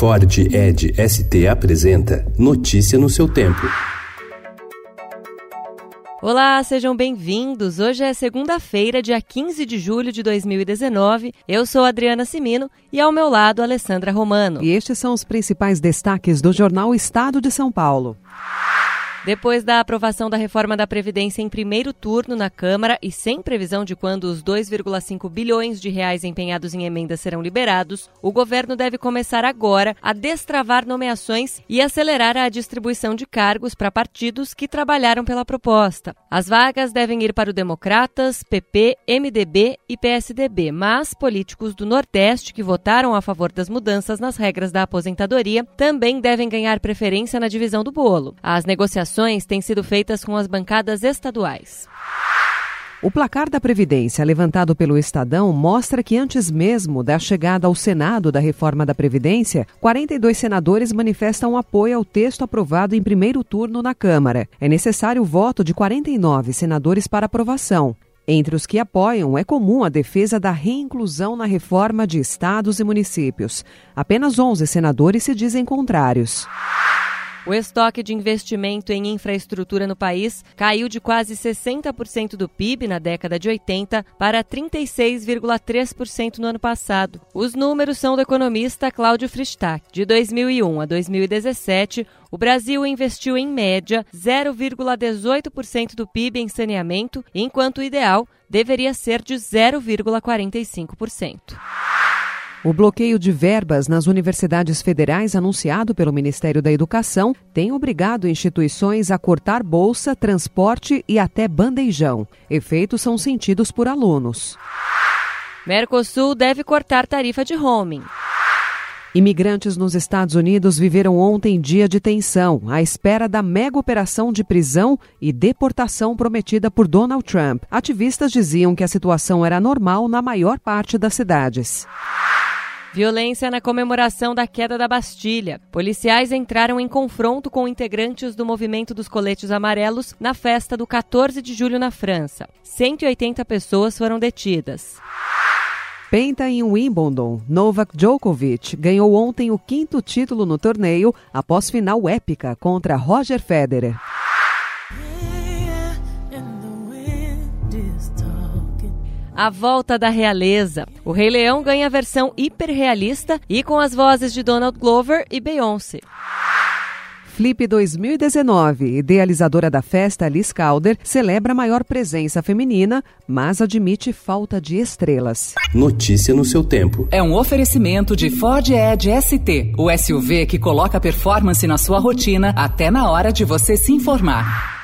Ford Ed ST apresenta Notícia no seu tempo. Olá, sejam bem-vindos. Hoje é segunda-feira, dia 15 de julho de 2019. Eu sou Adriana Simino e ao meu lado Alessandra Romano. E estes são os principais destaques do jornal Estado de São Paulo. Depois da aprovação da reforma da Previdência em primeiro turno na Câmara e sem previsão de quando os 2,5 bilhões de reais empenhados em emendas serão liberados, o governo deve começar agora a destravar nomeações e acelerar a distribuição de cargos para partidos que trabalharam pela proposta. As vagas devem ir para o Democratas, PP, MDB e PSDB, mas políticos do Nordeste que votaram a favor das mudanças nas regras da aposentadoria também devem ganhar preferência na divisão do bolo. As negociações negociações têm sido feitas com as bancadas estaduais. O placar da Previdência levantado pelo Estadão mostra que antes mesmo da chegada ao Senado da reforma da Previdência, 42 senadores manifestam apoio ao texto aprovado em primeiro turno na Câmara. É necessário o voto de 49 senadores para aprovação. Entre os que apoiam, é comum a defesa da reinclusão na reforma de estados e municípios. Apenas 11 senadores se dizem contrários. O estoque de investimento em infraestrutura no país caiu de quase 60% do PIB na década de 80 para 36,3% no ano passado. Os números são do economista Cláudio Fristac. De 2001 a 2017, o Brasil investiu em média 0,18% do PIB em saneamento, enquanto o ideal deveria ser de 0,45%. O bloqueio de verbas nas universidades federais anunciado pelo Ministério da Educação tem obrigado instituições a cortar bolsa, transporte e até bandejão. Efeitos são sentidos por alunos. Mercosul deve cortar tarifa de roaming. Imigrantes nos Estados Unidos viveram ontem dia de tensão, à espera da mega operação de prisão e deportação prometida por Donald Trump. Ativistas diziam que a situação era normal na maior parte das cidades. Violência na comemoração da queda da Bastilha. Policiais entraram em confronto com integrantes do movimento dos coletes amarelos na festa do 14 de julho na França. 180 pessoas foram detidas. Penta em Wimbledon, Novak Djokovic ganhou ontem o quinto título no torneio após final épica contra Roger Federer. A Volta da Realeza. O Rei Leão ganha a versão hiperrealista e com as vozes de Donald Glover e Beyoncé. Flip 2019, idealizadora da festa Liz Calder, celebra a maior presença feminina, mas admite falta de estrelas. Notícia no seu tempo. É um oferecimento de Ford Edge ST, o SUV que coloca performance na sua rotina até na hora de você se informar.